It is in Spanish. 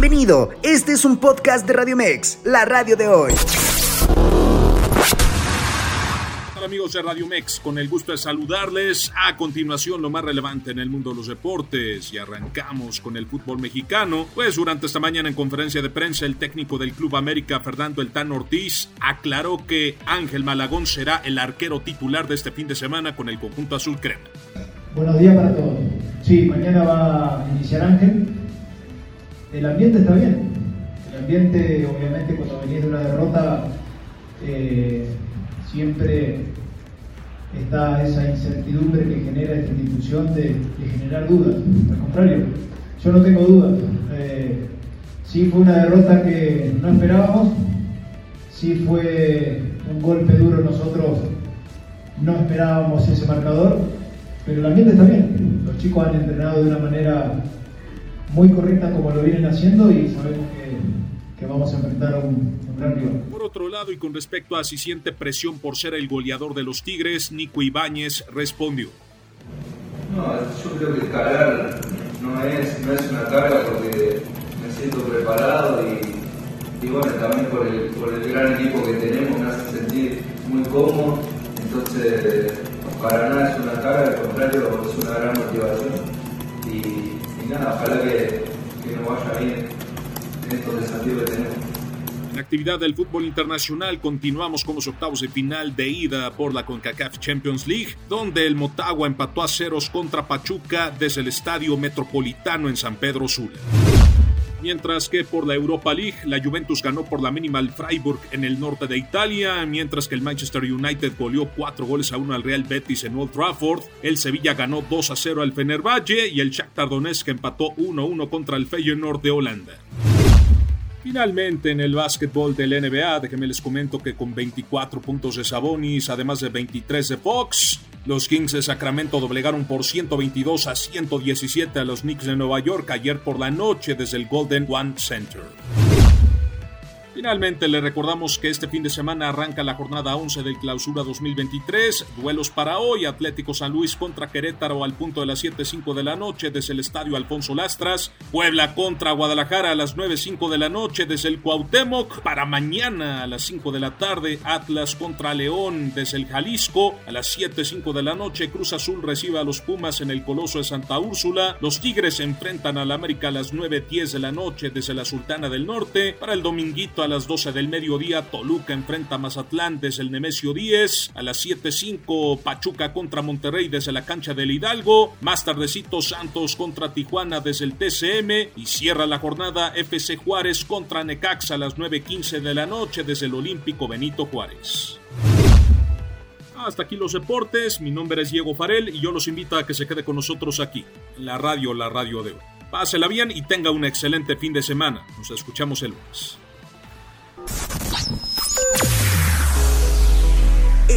Bienvenido, este es un podcast de Radio Mex, la radio de hoy. Hola amigos de Radio Mex, con el gusto de saludarles. A continuación, lo más relevante en el mundo de los deportes. Y arrancamos con el fútbol mexicano. Pues durante esta mañana en conferencia de prensa, el técnico del Club América, Fernando El Tan Ortiz, aclaró que Ángel Malagón será el arquero titular de este fin de semana con el conjunto azul crema. Buenos días para todos. Sí, mañana va a iniciar Ángel el ambiente está bien. El ambiente, obviamente, cuando venís de una derrota, eh, siempre está esa incertidumbre que genera esta institución de, generar dudas. Al contrario, yo no tengo dudas. Eh, sí fue una derrota que no esperábamos, sí fue un golpe duro, nosotros no esperábamos ese marcador, pero el ambiente está bien. Los chicos han entrenado de una manera muy correcta como lo vienen haciendo y sabemos que, vamos a enfrentar a un, gran rival. Por otro lado, y con respecto a si siente presión por ser el goleador de los Tigres, Nico Ibáñez respondió. No, yo creo que escalar no es, no es una carga porque me siento preparado y, y bueno, también por el, por el gran equipo que tenemos me hace sentir muy cómodo. Entonces, para nada es una carga, al contrario, es una gran motivación. Y, En la actividad del fútbol internacional continuamos con los octavos de final de ida por la CONCACAF Champions League, donde el Motagua empató a ceros contra Pachuca desde el Estadio Metropolitano en San Pedro Sula mientras que por la Europa League la Juventus ganó por la mínima al Freiburg en el norte de Italia, mientras que el Manchester United goleó 4 goles a 1 al Real Betis en Old Trafford, el Sevilla ganó 2 a 0 al Fenerbahce y el Shakhtar Donetsk empató 1 a 1 contra el Feyenoord de Holanda. Finalmente, en el básquetbol del NBA, déjenme les comento que con 24 puntos de Sabonis, además de 23 de Fox, los Kings de Sacramento doblegaron por 122 a 117 a los Knicks de Nueva York ayer por la noche desde el Golden One Center. Finalmente, le recordamos que este fin de semana arranca la jornada 11 del Clausura 2023. Duelos para hoy: Atlético San Luis contra Querétaro al punto de las 7:05 de la noche desde el Estadio Alfonso Lastras. Puebla contra Guadalajara a las 9:05 de la noche desde el Cuauhtémoc. Para mañana a las 5 de la tarde, Atlas contra León desde el Jalisco. A las 7:05 de la noche, Cruz Azul recibe a los Pumas en el Coloso de Santa Úrsula. Los Tigres se enfrentan al América a las 9:10 de la noche desde la Sultana del Norte. Para el dominguito a las 12 del mediodía, Toluca enfrenta a Mazatlán desde el Nemesio 10. A las 7.05, Pachuca contra Monterrey desde la cancha del Hidalgo. Más tardecito, Santos contra Tijuana desde el TCM. Y cierra la jornada FC Juárez contra Necaxa a las 9.15 de la noche desde el Olímpico Benito Juárez. Hasta aquí los deportes, mi nombre es Diego Farel y yo los invito a que se quede con nosotros aquí, en la radio, la radio de hoy. Pásela bien y tenga un excelente fin de semana. Nos escuchamos el lunes.